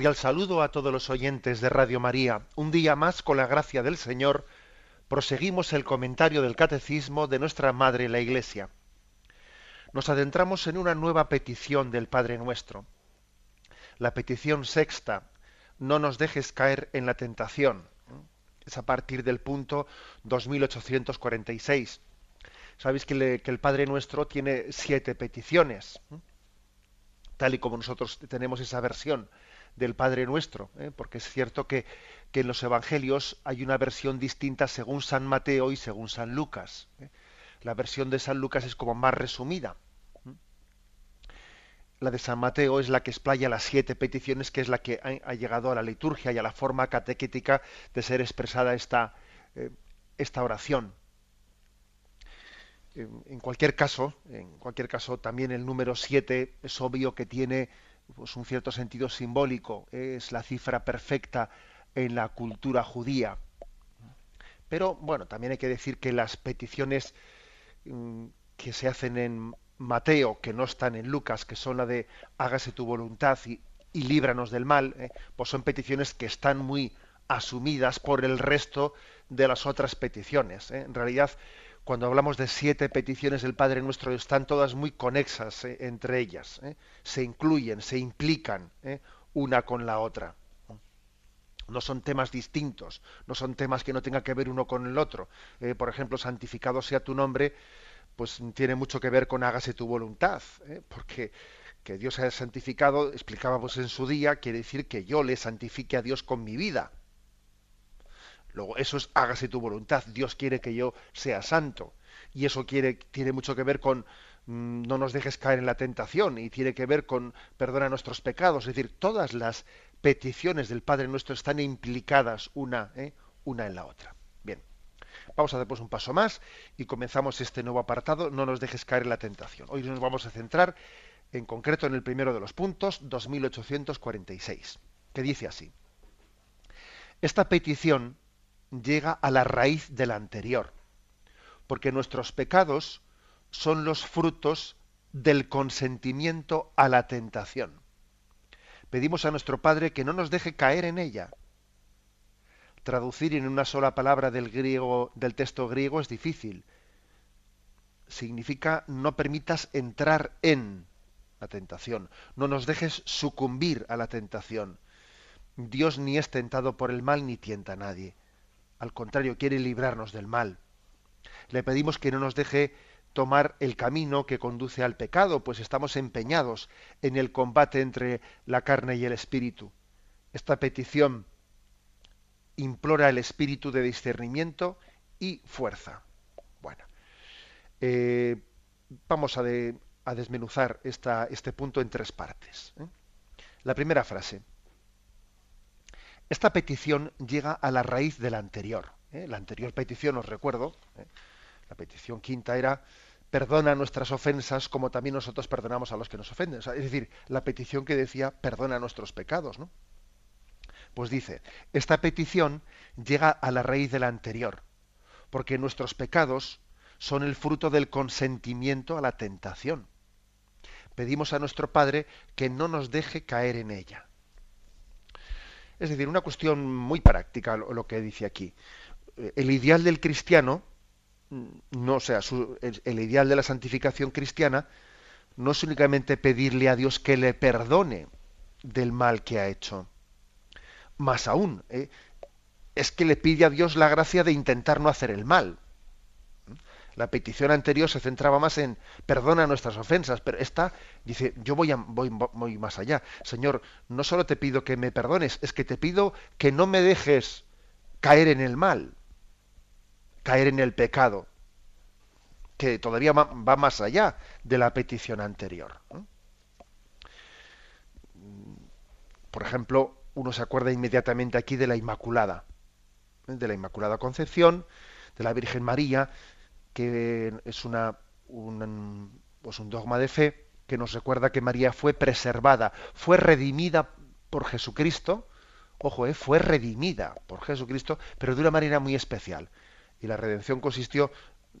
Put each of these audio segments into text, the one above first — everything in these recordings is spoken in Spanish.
Cordial saludo a todos los oyentes de Radio María. Un día más, con la gracia del Señor, proseguimos el comentario del Catecismo de nuestra Madre la Iglesia. Nos adentramos en una nueva petición del Padre Nuestro. La petición sexta, no nos dejes caer en la tentación. Es a partir del punto 2846. Sabéis que, que el Padre Nuestro tiene siete peticiones, tal y como nosotros tenemos esa versión del Padre Nuestro, ¿eh? porque es cierto que, en los Evangelios hay una versión distinta según San Mateo y según San Lucas. ¿eh? La versión de San Lucas es como más resumida. La de San Mateo es la que explaya las siete peticiones, que es la que ha, llegado a la liturgia y a la forma catequética de ser expresada esta, eh, esta oración. En cualquier caso, en cualquier caso, también el número siete es obvio que tiene pues un cierto sentido simbólico, es la cifra perfecta en la cultura judía. Pero bueno, también hay que decir que las peticiones mm, que se hacen en Mateo, que no están en Lucas, que son la de hágase tu voluntad y, líbranos del mal, eh, pues son peticiones que están muy asumidas por el resto de las otras peticiones. Eh. En realidad, cuando hablamos de siete peticiones del Padre Nuestro, están todas muy conexas eh, entre ellas, eh. se incluyen, se implican eh, una con la otra. No son temas distintos, no son temas que no tengan que ver uno con el otro. por ejemplo, santificado sea tu nombre, pues tiene mucho que ver con hágase tu voluntad, porque que Dios sea santificado, explicábamos en su día, quiere decir que yo le santifique a Dios con mi vida. Luego, eso es hágase tu voluntad. Dios quiere que yo sea santo. Y eso quiere, tiene mucho que ver con mm, no nos dejes caer en la tentación y tiene que ver con perdona nuestros pecados. Es decir, todas las peticiones del Padre nuestro están implicadas una, ¿eh? una en la otra. Bien, vamos a dar pues un paso más y comenzamos este nuevo apartado, no nos dejes caer en la tentación. Hoy nos vamos a centrar en concreto en el primero de los puntos, 2846, que dice así. Esta petición llega a la raíz de la anterior, porque nuestros pecados son los frutos del consentimiento a la tentación. Pedimos a nuestro Padre que no nos deje caer en ella. Traducir en una sola palabra del griego del texto griego es difícil. Significa no permitas entrar en la tentación, no nos dejes sucumbir a la tentación. Dios ni es tentado por el mal ni tienta a nadie. Al contrario, quiere librarnos del mal. Le pedimos que no nos deje tomar el camino que conduce al pecado, pues estamos empeñados en el combate entre la carne y el espíritu. Esta petición implora el espíritu de discernimiento y fuerza. Bueno, eh, vamos a, desmenuzar este punto en tres partes. ¿eh? La primera frase. Esta petición llega a la raíz de la anterior. ¿eh? La anterior petición, os recuerdo, ¿eh? la petición quinta era perdona nuestras ofensas como también nosotros perdonamos a los que nos ofenden. es decir, la petición que decía perdona nuestros pecados. ¿no? Pues dice, esta petición llega a la raíz de la anterior, porque nuestros pecados son el fruto del consentimiento a la tentación. Pedimos a nuestro Padre que no nos deje caer en ella. Es decir, una cuestión muy práctica lo, que dice aquí. El ideal del cristiano, mm, no sea, el, ideal de la santificación cristiana, no es únicamente pedirle a Dios que le perdone del mal que ha hecho. Más aún, ¿eh? es que le pide a Dios la gracia de intentar no hacer el mal. La petición anterior se centraba más en perdona nuestras ofensas, pero esta dice, yo voy, voy, más allá. Señor, no solo te pido que me perdones, es que te pido que no me dejes caer en el mal, caer en el pecado, que todavía va más allá de la petición anterior. Por ejemplo, uno se acuerda inmediatamente aquí de la Inmaculada, ¿eh? de la Inmaculada Concepción, de la Virgen María, que es pues un dogma de fe que nos recuerda que María fue preservada, fue redimida por Jesucristo, ojo, ¿eh? fue redimida por Jesucristo, pero de una manera muy especial. Y la redención consistió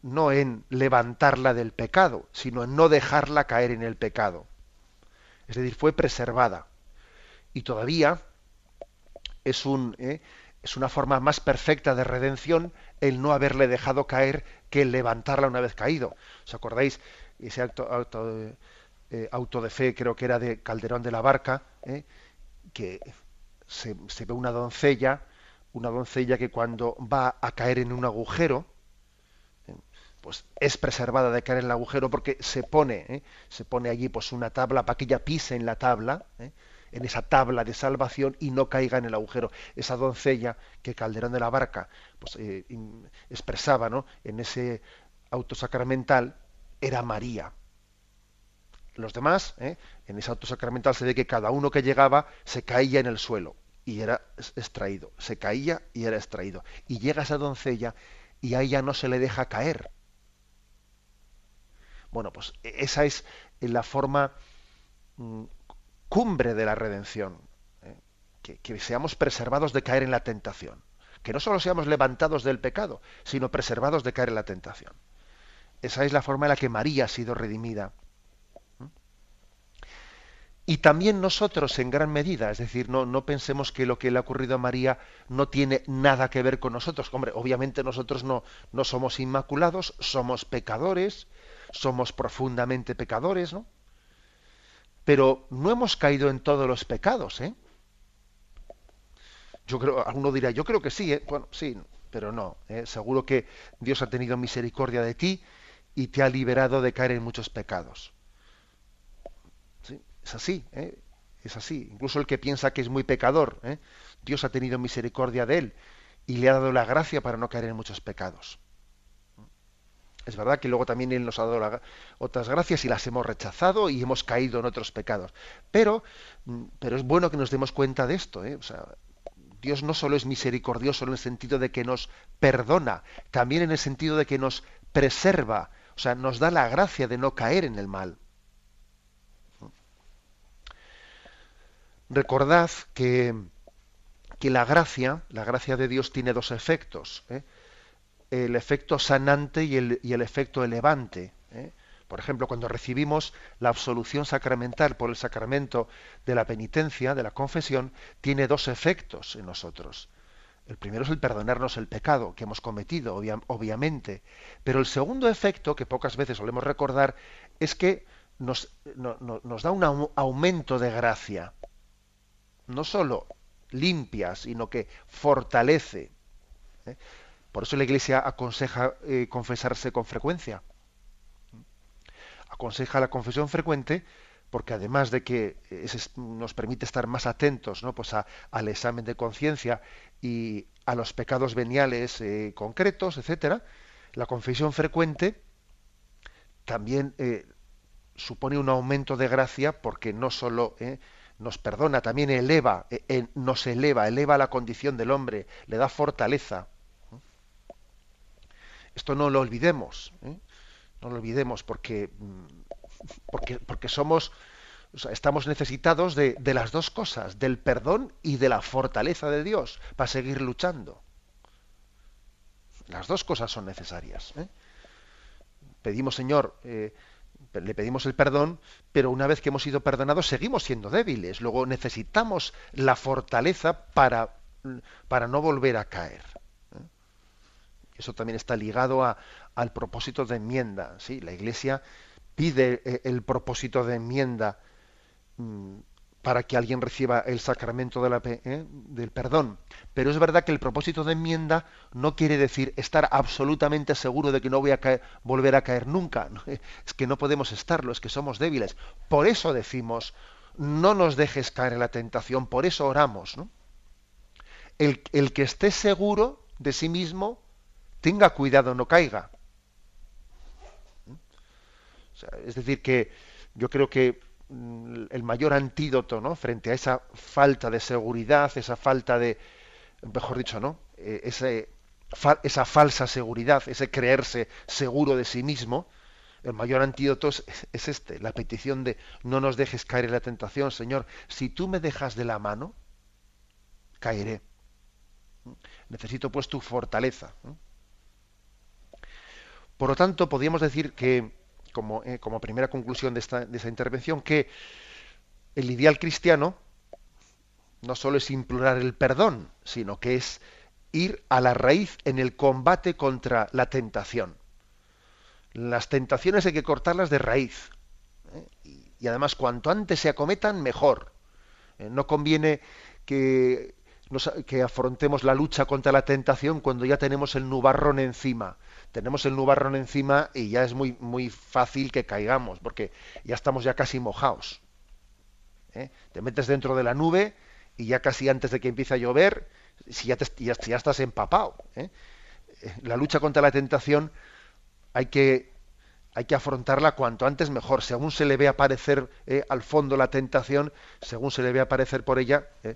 no en levantarla del pecado, sino en no dejarla caer en el pecado. Es decir, fue preservada. Y todavía es, un, ¿eh? Es una forma más perfecta de redención el no haberle dejado caer que levantarla una vez caído. ¿Os acordáis? Ese auto, eh, auto, de fe creo que era de Calderón de la Barca, ¿eh? que se, ve una doncella, una doncella que cuando va a caer en un agujero, pues es preservada de caer en el agujero porque se pone, ¿eh? se pone allí pues una tabla para que ella pise en la tabla, ¿eh? En esa tabla de salvación y no caiga en el agujero. Esa doncella que Calderón de la Barca pues, eh, expresaba ¿no? en ese auto sacramental era María. Los demás, en ese auto sacramental se ve que cada uno que llegaba se caía en el suelo y era extraído, se caía y era extraído. Y llega esa doncella y a ella no se le deja caer bueno, pues e-, esa es la forma mm, cumbre de la redención, ¿eh? que, seamos preservados de caer en la tentación, que no solo seamos levantados del pecado, sino preservados de caer en la tentación. Esa es la forma en la que María ha sido redimida. Y también nosotros en gran medida, es decir, no, no, pensemos que lo que le ha ocurrido a María no tiene nada que ver con nosotros. Hombre, obviamente nosotros no, no somos inmaculados, somos pecadores, somos profundamente pecadores, ¿no? Pero no hemos caído en todos los pecados, ¿eh? Yo creo, alguno dirá, yo creo que sí, ¿eh? Bueno, sí, pero no. ¿eh? Seguro que Dios ha tenido misericordia de ti y te ha liberado de caer en muchos pecados. ¿Sí? Es así, ¿eh? es así. Incluso el que piensa que es muy pecador. Dios ha tenido misericordia de él y le ha dado la gracia para no caer en muchos pecados. Es verdad que luego también Él nos ha dado otras gracias y las hemos rechazado y hemos caído en otros pecados. Pero, mm, pero es bueno que nos demos cuenta de esto. ¿eh? Dios no solo es misericordioso en el sentido de que nos perdona, también en el sentido de que nos preserva, o sea, nos da la gracia de no caer en el mal. Recordad que, que la gracia, la gracia de Dios tiene dos efectos. ¿eh? El efecto sanante y el, y el efecto elevante. ¿eh? Por ejemplo, cuando recibimos la absolución sacramental por el sacramento de la penitencia, de la confesión, tiene dos efectos en nosotros. El primero es el perdonarnos el pecado que hemos cometido, obviamente. Pero el segundo efecto, que pocas veces solemos recordar, es que nos, nos da un aumento de gracia. No solo limpia, sino que fortalece. ¿eh? Por eso la Iglesia aconseja eh, confesarse con frecuencia. Aconseja la confesión frecuente porque además de que nos permite estar más atentos ¿no? pues al examen de conciencia y a los pecados veniales eh, concretos, etcétera, la confesión frecuente también eh, supone un aumento de gracia porque no solo nos perdona, también eleva, nos eleva, eleva la condición del hombre, le da fortaleza. Esto no lo olvidemos, ¿eh? no lo olvidemos porque, porque, porque somos, estamos necesitados de, las dos cosas, del perdón y de la fortaleza de Dios para seguir luchando. Las dos cosas son necesarias. ¿eh? Pedimos, Señor, eh, le pedimos el perdón, pero una vez que hemos sido perdonados seguimos siendo débiles. Luego necesitamos la fortaleza para, para no volver a caer. Eso también está ligado a, al propósito de enmienda. ¿sí? La Iglesia pide eh, el propósito de enmienda mm, para que alguien reciba el sacramento de la, eh, del perdón. Pero es verdad que el propósito de enmienda no quiere decir estar absolutamente seguro de que no voy a volver a caer nunca. Es que no podemos estarlo, es que somos débiles. Por eso decimos, no nos dejes caer en la tentación, por eso oramos. El, el que esté seguro de sí mismo tenga cuidado, no caiga. es decir, que yo creo que mm, el mayor antídoto ¿no? frente a esa falta de seguridad, esa falta de, mejor dicho, ¿no? Eh, esa falsa seguridad, ese creerse seguro de sí mismo, el mayor antídoto es, es, este, la petición de no nos dejes caer en la tentación, Señor. Si tú me dejas de la mano, caeré. Necesito pues tu fortaleza. Por lo tanto, podríamos decir que, como, eh, primera conclusión de esta, de esta intervención, que el ideal cristiano no solo es implorar el perdón, sino que es ir a la raíz en el combate contra la tentación. Las tentaciones hay que cortarlas de raíz. ¿eh? Y, además, cuanto antes se acometan, mejor. Eh, no conviene que, que afrontemos la lucha contra la tentación cuando ya tenemos el nubarrón encima. Tenemos el nubarrón encima y ya es muy, muy fácil que caigamos, porque ya estamos ya casi mojados. ¿eh? Te metes dentro de la nube y ya casi antes de que empiece a llover, si ya, ya, estás empapado. La lucha contra la tentación hay que, hay que afrontarla cuanto antes mejor. Según se le ve aparecer eh, al fondo la tentación, según se le ve aparecer por ella, eh,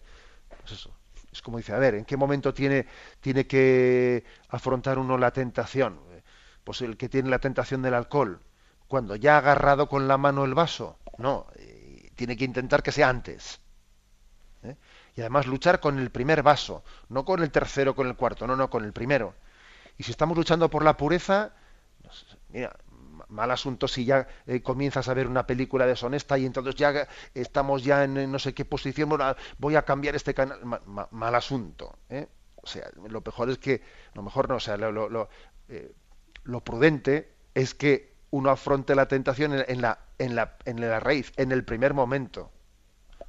pues eso. Es como dice, a ver, ¿en qué momento tiene, tiene que afrontar uno la tentación? Pues el que tiene la tentación del alcohol, cuando ya ha agarrado con la mano el vaso. No, eh, tiene que intentar que sea antes. Y además luchar con el primer vaso, no con el tercero, con el cuarto, no, no, con el primero. Y si estamos luchando por la pureza, mira, mal asunto si ya eh, comienzas a ver una película deshonesta y entonces ya estamos ya en no sé qué posición, voy a cambiar este canal. mal asunto. ¿eh? O sea, lo mejor es que, lo mejor no, o sea, lo, lo, eh, prudente es que uno afronte la tentación en, la, en, la, en la raíz, en el primer momento.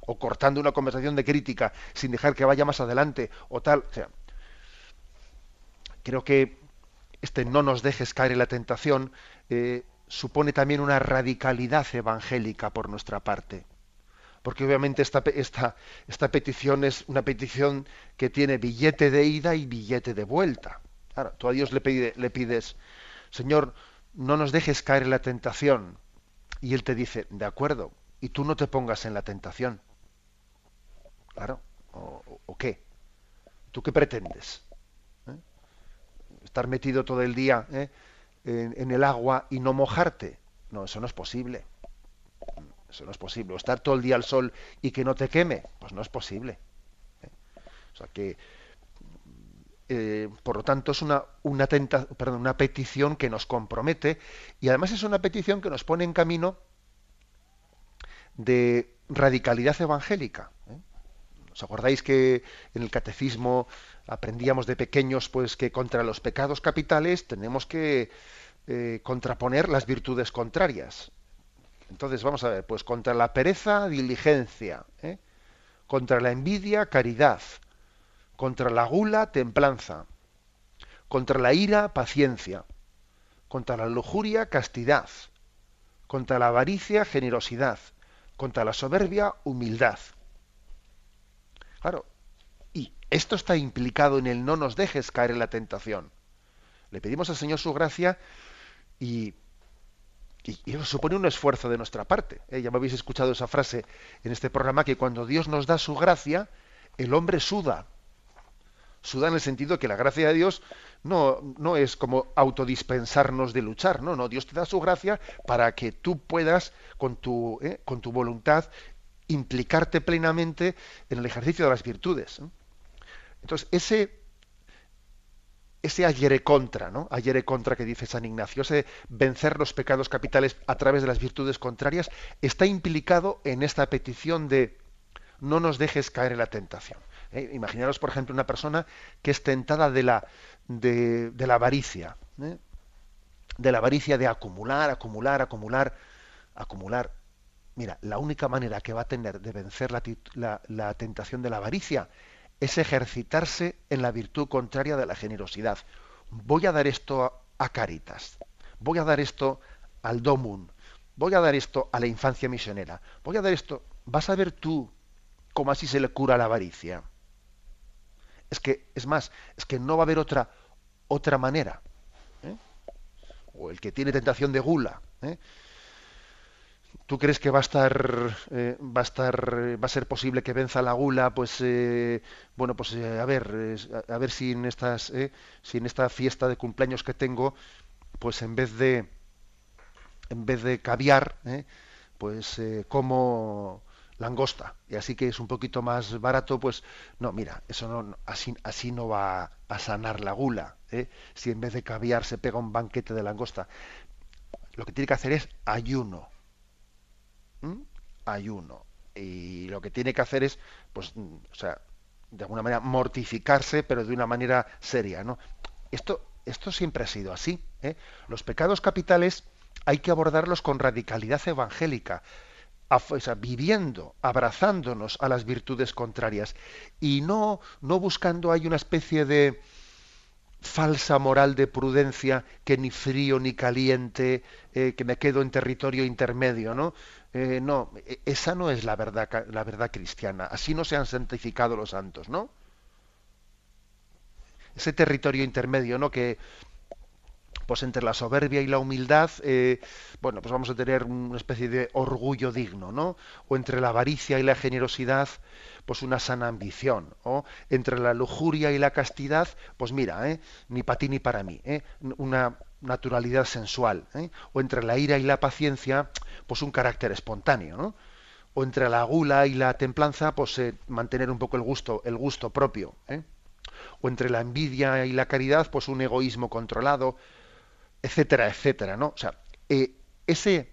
O cortando una conversación de crítica sin dejar que vaya más adelante o tal. Sea, creo que este no nos dejes caer en la tentación, eh, supone también una radicalidad evangélica por nuestra parte. Porque obviamente esta, esta, esta petición es una petición que tiene billete de ida y billete de vuelta. Claro, tú a Dios le, le pides, Señor, no nos dejes caer en la tentación. Y Él te dice, de acuerdo, y tú no te pongas en la tentación. Claro, ¿o, qué? ¿Tú qué pretendes? estar metido todo el día ¿eh? En, el agua y no mojarte. No, eso no es posible. Eso no es posible. O estar todo el día al sol y que no te queme, pues no es posible. ¿eh? O sea que, eh, por lo tanto, es una, una, una petición que nos compromete y además es una petición que nos pone en camino de radicalidad evangélica. ¿Os acordáis que en el catecismo aprendíamos de pequeños pues que contra los pecados capitales tenemos que eh, contraponer las virtudes contrarias. Entonces vamos a ver, pues contra la pereza, diligencia, ¿eh? contra la envidia, caridad, contra la gula, templanza, contra la ira, paciencia, contra la lujuria, castidad, contra la avaricia, generosidad, contra la soberbia, humildad. Claro, esto está implicado en el no nos dejes caer en la tentación. Le pedimos al Señor su gracia y, eso supone un esfuerzo de nuestra parte. ¿eh? Ya me habéis escuchado esa frase en este programa que cuando Dios nos da su gracia, el hombre suda. Suda en el sentido que la gracia de Dios no, no es como autodispensarnos de luchar, no, no, Dios te da su gracia para que tú puedas con tu, ¿eh? con tu voluntad implicarte plenamente en el ejercicio de las virtudes. Entonces, ese, ese ayere contra, ¿no? Ayere contra que dice San Ignacio, ese vencer los pecados capitales a través de las virtudes contrarias, está implicado en esta petición de no nos dejes caer en la tentación. ¿eh? Imaginaros, por ejemplo, una persona que es tentada de la, de, la avaricia, ¿eh? de la avaricia de acumular, acumular, acumular, acumular. Mira, la única manera que va a tener de vencer la, la tentación de la avaricia es ejercitarse en la virtud contraria de la generosidad. Voy a dar esto a Caritas, voy a dar esto al Domun, voy a dar esto a la infancia misionera, voy a dar esto. Vas a ver tú cómo así se le cura la avaricia. Es que, es más, es que no va a haber otra, otra manera. ¿eh? O el que tiene tentación de gula. ¿eh? ¿Tú crees que va a estar, eh, va a estar, va a ser posible que venza la gula? Pues eh, bueno, pues a ver, a ver si en estas, si en esta fiesta de cumpleaños que tengo, pues en vez de, en vez de caviar, pues como langosta y así que es un poquito más barato, pues no, mira, eso no, así, no va a sanar la gula. ¿eh? Si en vez de caviar se pega un banquete de langosta, lo que tiene que hacer es ayuno, ayuno y lo que tiene que hacer es, pues, o sea, de alguna manera mortificarse, pero de una manera seria, ¿no? Esto, esto siempre ha sido así. ¿eh? Los pecados capitales hay que abordarlos con radicalidad evangélica viviendo, abrazándonos a las virtudes contrarias y no, no buscando hay una especie de falsa moral de prudencia que ni frío ni caliente, eh, que me quedo en territorio intermedio, ¿no? Eh, no, e, esa no es la verdad, la verdad cristiana. Así no se han santificado los santos, ¿no? Ese territorio intermedio, ¿no? Que, pues entre la soberbia y la humildad, eh, bueno, pues vamos a tener una especie de orgullo digno, ¿no? O entre la avaricia y la generosidad, pues una sana ambición. O entre la lujuria y la castidad, pues mira, ¿eh? ni para ti ni para mí, ¿eh? una naturalidad sensual. ¿eh? O entre la ira y la paciencia, pues un carácter espontáneo, ¿no? O entre la gula y la templanza, pues mantener un poco el gusto, el gusto propio. O entre la envidia y la caridad, pues un egoísmo controlado etcétera, etcétera, ¿no? O sea, eh, ese,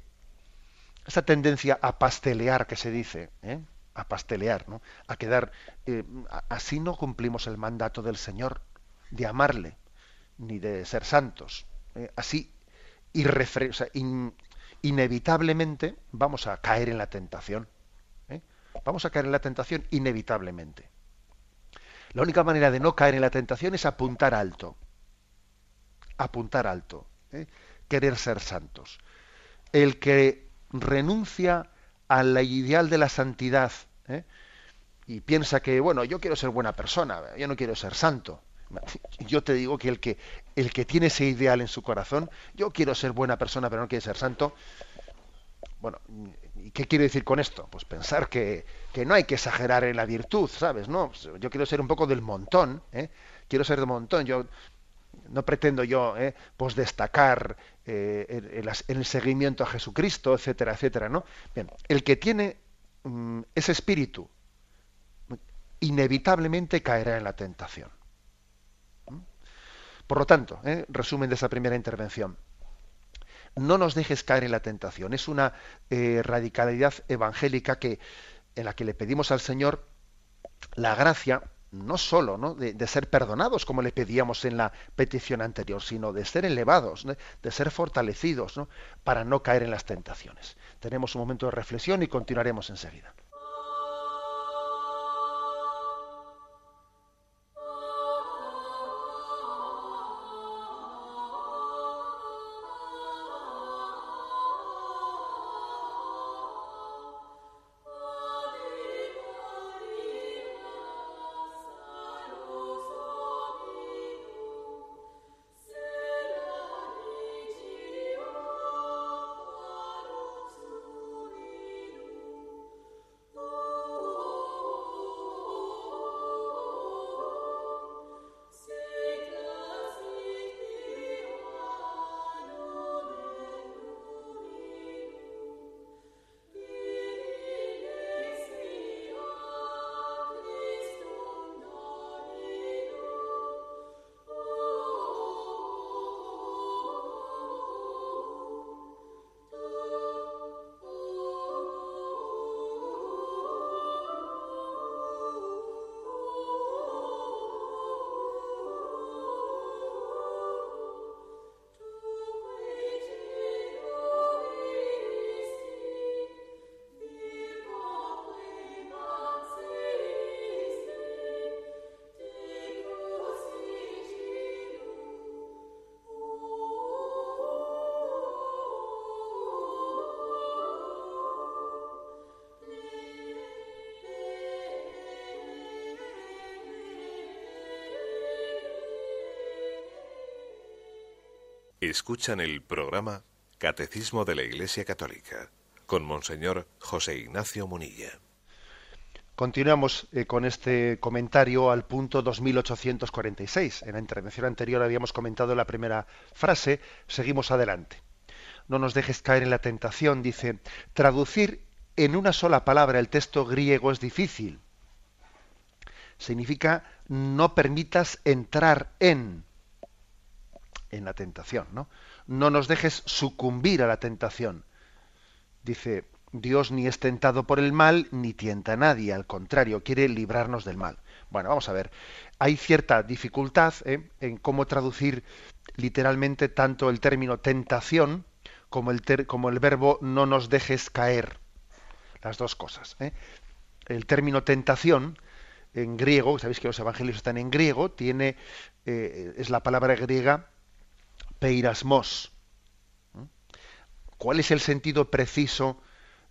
esa tendencia a pastelear que se dice, ¿eh? a pastelear, ¿no? A quedar, eh, así no cumplimos el mandato del Señor de amarle, ni de ser santos. Así, inevitablemente vamos a caer en la tentación. Vamos a caer en la tentación inevitablemente. La única manera de no caer en la tentación es apuntar alto. Apuntar alto. ¿eh? querer ser santos. El que renuncia al ideal de la santidad ¿eh? y piensa que, bueno, yo quiero ser buena persona, yo no quiero ser santo. Yo te digo que el que, el que tiene ese ideal en su corazón, yo quiero ser buena persona pero no quiere ser santo, bueno, ¿y qué quiero decir con esto? Pues pensar que, que, no hay que exagerar en la virtud, ¿sabes? No, yo quiero ser un poco del montón, ¿eh? quiero ser del montón. Yo no pretendo yo eh, pues destacar eh, en, el seguimiento a Jesucristo, etcétera, etcétera, ¿no? Bien, el que tiene mm, ese espíritu inevitablemente caerá en la tentación. Por lo tanto, eh, resumen de esa primera intervención, no nos dejes caer en la tentación. Es una radicalidad evangélica que en la que le pedimos al Señor la gracia no solo. De, ser perdonados como le pedíamos en la petición anterior, sino de ser elevados, de ser fortalecidos para no caer en las tentaciones. Tenemos un momento de reflexión y continuaremos enseguida. Escuchan el programa Catecismo de la Iglesia Católica con Monseñor José Ignacio Munilla. Continuamos eh, con este comentario al punto 2846. En la intervención anterior habíamos comentado la primera frase, seguimos adelante. No nos dejes caer en la tentación, dice, traducir en una sola palabra el texto griego es difícil. Significa no permitas entrar en en la tentación, ¿no? No nos dejes sucumbir a la tentación. Dice, Dios ni es tentado por el mal ni tienta a nadie, al contrario, quiere librarnos del mal. Bueno, vamos a ver. Hay cierta dificultad ¿eh? en cómo traducir literalmente tanto el término tentación como el, como el verbo no nos dejes caer. Las dos cosas. ¿eh? El término tentación en griego, sabéis que los evangelios están en griego, tiene eh, es la palabra griega peirasmos. ¿Cuál es el sentido preciso,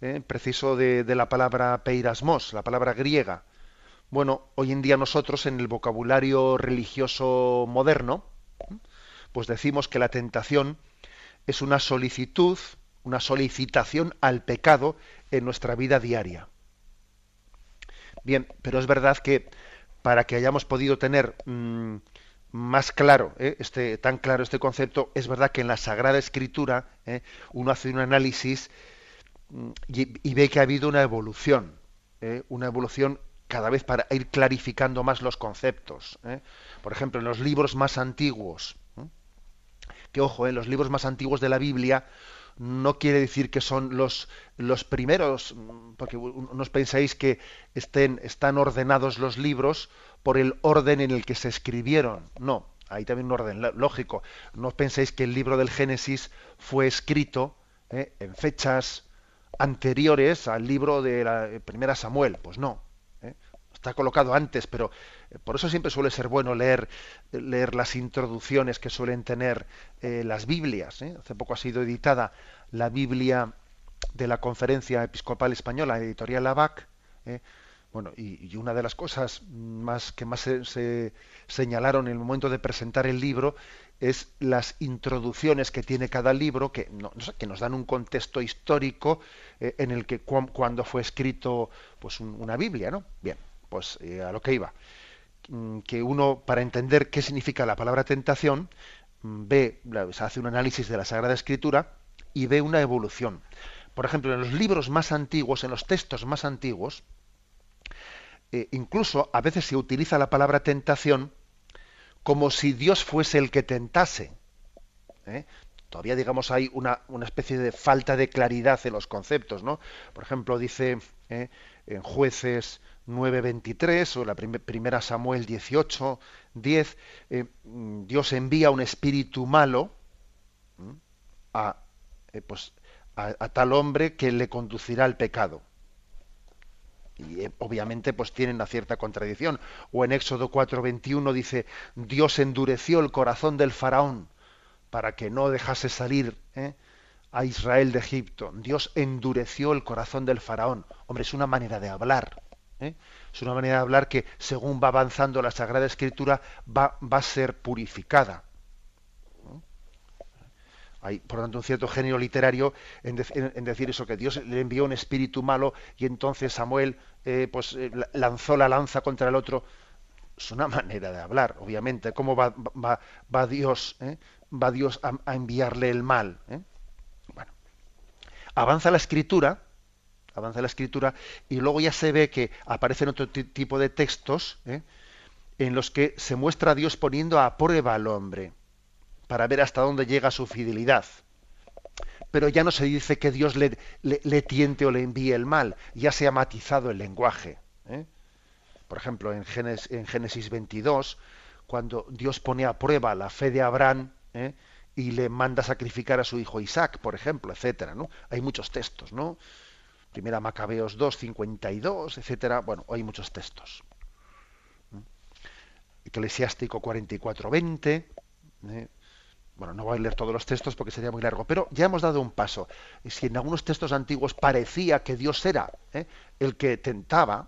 eh, preciso de, la palabra peirasmos, la palabra griega? Bueno, hoy en día nosotros en el vocabulario religioso moderno, pues decimos que la tentación es una solicitud, una solicitación al pecado en nuestra vida diaria. Bien, pero es verdad que para que hayamos podido tener mm, más claro, ¿eh? este, tan claro este concepto, es verdad que en la Sagrada Escritura ¿eh? uno hace un análisis mm, y, ve que ha habido una evolución, ¿eh? una evolución cada vez para ir clarificando más los conceptos. Por ejemplo, en los libros más antiguos, que ojo, en los libros más antiguos de la Biblia no quiere decir que son los, los primeros, porque no os pensáis que estén, están ordenados los libros por el orden en el que se escribieron. No, hay también un orden lógico. No penséis que el libro del Génesis fue escrito ¿eh? en fechas anteriores al libro de la eh, primera Samuel. Pues no. ¿eh? Está colocado antes, pero por eso siempre suele ser bueno leer, leer las introducciones que suelen tener las Biblias. Hace poco ha sido editada la Biblia de la Conferencia Episcopal Española, editorial ABAC, bueno, y, una de las cosas más que más se, señalaron en el momento de presentar el libro es las introducciones que tiene cada libro, que, que nos dan un contexto histórico eh, en el que cuando fue escrito pues una Biblia, ¿no? Bien, pues eh, a lo que iba. Mm, que uno, para entender qué significa la palabra tentación, mm, ve, hace un análisis de la Sagrada Escritura y ve una evolución. Por ejemplo, en los libros más antiguos, en los textos más antiguos, eh, incluso a veces se utiliza la palabra tentación como si Dios fuese el que tentase. ¿eh? Todavía, digamos, hay una, especie de falta de claridad en los conceptos, ¿no? Por ejemplo, dice ¿eh? en Jueces 9.23 o la primera Samuel 18, 10, Dios envía un espíritu malo a, pues, a tal hombre que le conducirá al pecado y eh, obviamente pues tienen una cierta contradicción. O en Éxodo 4:21 dice, Dios endureció el corazón del faraón para que no dejase salir ¿eh? a Israel de Egipto. Dios endureció el corazón del faraón. Hombre, es una manera de hablar. ¿eh? Es una manera de hablar que según va avanzando la Sagrada Escritura va, va a ser purificada. Hay, por lo tanto, un cierto genio literario en, decir eso, que Dios le envió un espíritu malo y entonces Samuel eh, pues, eh, lanzó la lanza contra el otro. Es una manera de hablar, obviamente. ¿Cómo va, va, Dios, eh? va Dios a, enviarle el mal? Bueno, avanza la escritura, avanza la escritura y luego ya se ve que aparecen otro tipo de textos en los que se muestra a Dios poniendo a prueba al hombre para ver hasta dónde llega su fidelidad. Pero ya no se dice que Dios le, tiente o le envíe el mal, ya se ha matizado el lenguaje. ¿eh? Por ejemplo, en Génesis, en Génesis 22, cuando Dios pone a prueba la fe de Abraham ¿eh? y le manda sacrificar a su hijo Isaac, por ejemplo, etcétera, ¿no? Hay muchos textos, ¿no? Primera Macabeos 2, 52, etcétera. Bueno, hay muchos textos. Eclesiástico 44, 20. ¿eh? Bueno, no voy a leer todos los textos porque sería muy largo, pero ya hemos dado un paso. Si en algunos textos antiguos parecía que Dios era ¿eh? el que tentaba,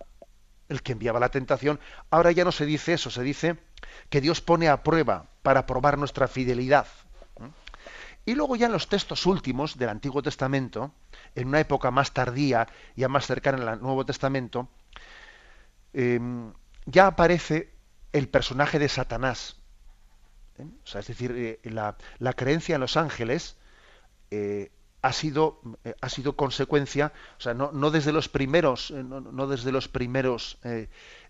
el que enviaba la tentación, ahora ya no se dice eso, se dice que Dios pone a prueba para probar nuestra fidelidad. Y luego ya en los textos últimos del Antiguo Testamento, en una época más tardía, ya más cercana al Nuevo Testamento, em, ya aparece el personaje de Satanás. ¿Eh? O sea, es decir, eh, la, creencia en los ángeles eh, ha sido, ha sido consecuencia, o sea, no, no desde los primeros, no, no desde los primeros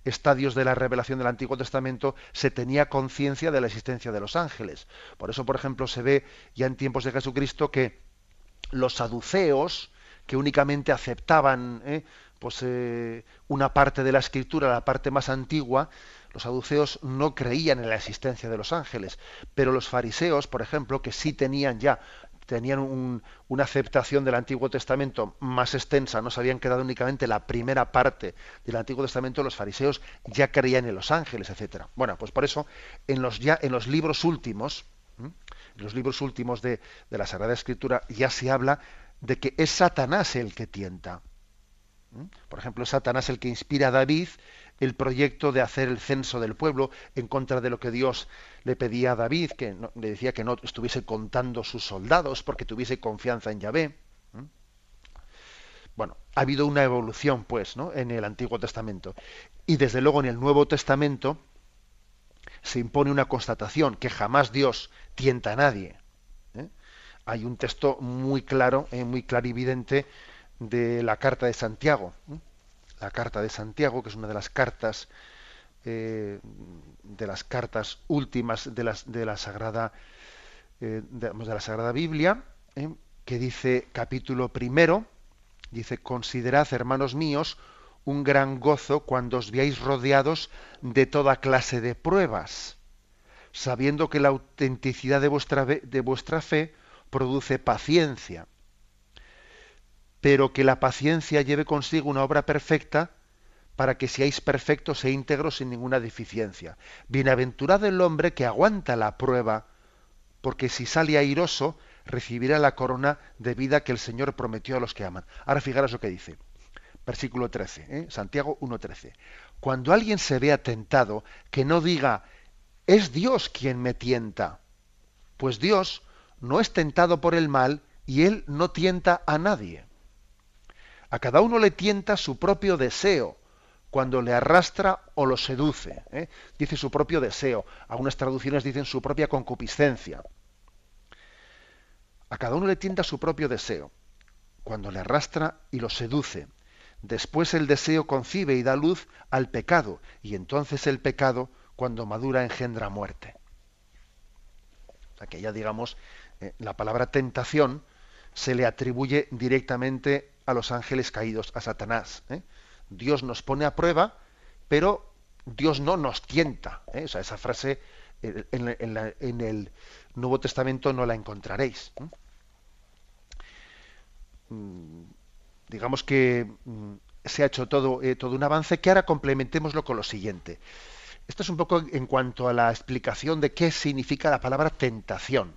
estadios de la revelación del Antiguo Testamento se tenía conciencia de la existencia de los ángeles. Por eso, por ejemplo, se ve ya en tiempos de Jesucristo que los saduceos, que únicamente aceptaban pues, una parte de la escritura, la parte más antigua, los saduceos no creían en la existencia de los ángeles, pero los fariseos, por ejemplo, que sí tenían ya tenían una aceptación del Antiguo Testamento más extensa, no se habían quedado únicamente la primera parte del Antiguo Testamento, los fariseos ya creían en los ángeles, etcétera. Bueno, pues por eso en los ya en los libros últimos, en los libros últimos de, de la Sagrada Escritura ya se habla de que es Satanás el que tienta. Por ejemplo, Satanás el que inspira a David el proyecto de hacer el censo del pueblo en contra de lo que Dios le pedía a David, que le decía que no estuviese contando sus soldados porque tuviese confianza en Yahvé. Bueno, ha habido una evolución, pues, ¿no? en el Antiguo Testamento. Y desde luego en el Nuevo Testamento se impone una constatación, que jamás Dios tienta a nadie. ¿eh? Hay un texto muy claro, eh, muy clarividente de la carta de Santiago la carta de Santiago, que es una de las cartas eh, de las cartas últimas de, las, de la sagrada eh, de, la sagrada Biblia, eh, que dice capítulo primero, dice considerad hermanos míos un gran gozo cuando os veáis rodeados de toda clase de pruebas, sabiendo que la autenticidad de vuestra, de vuestra fe produce paciencia pero que la paciencia lleve consigo una obra perfecta para que seáis perfectos e íntegros sin ninguna deficiencia. Bienaventurado el hombre que aguanta la prueba, porque si sale airoso, recibirá la corona de vida que el Señor prometió a los que aman. Ahora fijaros lo que dice. Versículo 13, ¿eh? Santiago 1.13. Cuando alguien se vea tentado, que no diga, es Dios quien me tienta, pues Dios no es tentado por el mal y Él no tienta a nadie. A cada uno le tienta su propio deseo cuando le arrastra o lo seduce. ¿eh? Dice su propio deseo. Algunas traducciones dicen su propia concupiscencia. A cada uno le tienta su propio deseo cuando le arrastra y lo seduce. Después el deseo concibe y da luz al pecado, y entonces el pecado, cuando madura, engendra muerte. O que ya digamos, eh, la palabra tentación se le atribuye directamente a los ángeles caídos, a Satanás. ¿eh? Dios nos pone a prueba, pero Dios no nos tienta. ¿eh? O sea, esa frase eh, en, el Nuevo Testamento no la encontraréis. Mm, digamos que mm, se ha hecho todo, todo un avance, que ahora complementémoslo con lo siguiente. Esto es un poco en cuanto a la explicación de qué significa la palabra tentación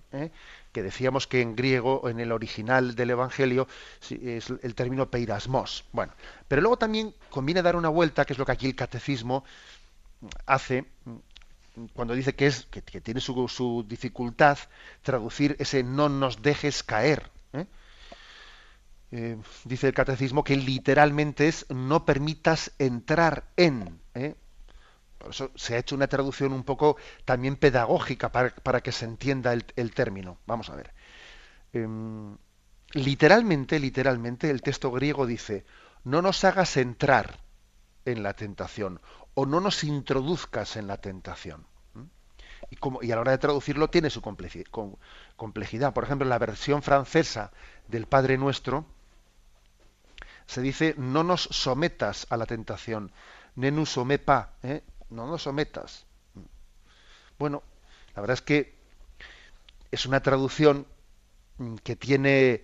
que decíamos que en griego, en el original del Evangelio, es el término peirasmos. Bueno, pero luego también conviene dar una vuelta, que es lo que aquí el catecismo hace, cuando dice que, es, que, tiene su, dificultad traducir ese no nos dejes caer. ¿eh? Eh, dice el catecismo que literalmente es no permitas entrar en. ¿eh? Eso se ha hecho una traducción un poco también pedagógica para, que se entienda el, término. Vamos a ver. Em, literalmente, literalmente, el texto griego dice, no nos hagas entrar en la tentación o no nos introduzcas en la tentación. Y, como, y a la hora de traducirlo tiene su complejidad. Por ejemplo, en la versión francesa del Padre Nuestro se dice, no nos sometas a la tentación, ne nous pas, ¿eh? No nos sometas. Bueno, la verdad es que es una traducción que tiene,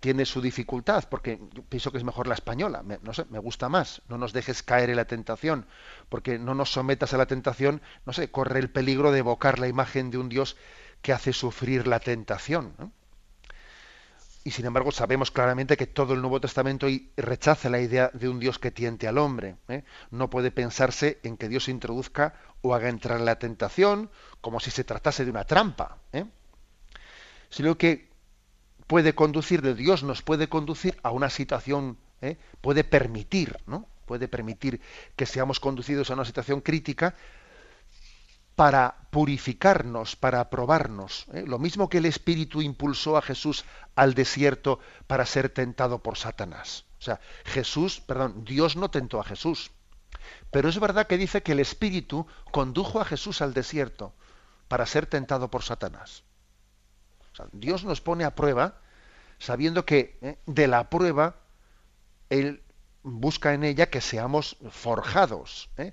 tiene su dificultad, porque yo pienso que es mejor la española, me, no sé, me gusta más, no nos dejes caer en la tentación, porque no nos sometas a la tentación, no sé, corre el peligro de evocar la imagen de un Dios que hace sufrir la tentación. Y sin embargo sabemos claramente que todo el Nuevo Testamento rechaza la idea de un Dios que tiente al hombre. ¿eh? No puede pensarse en que Dios introduzca o haga entrar la tentación como si se tratase de una trampa. ¿eh? Sino que puede conducir, de Dios nos puede conducir a una situación, ¿eh? puede permitir, ¿no? Puede permitir que seamos conducidos a una situación crítica para purificarnos, para probarnos. ¿eh? Lo mismo que el Espíritu impulsó a Jesús al desierto para ser tentado por Satanás. O sea, Jesús, perdón, Dios no tentó a Jesús. Pero es verdad que dice que el Espíritu condujo a Jesús al desierto para ser tentado por Satanás. Dios nos pone a prueba sabiendo que ¿eh? de la prueba Él busca en ella que seamos forjados. ¿eh?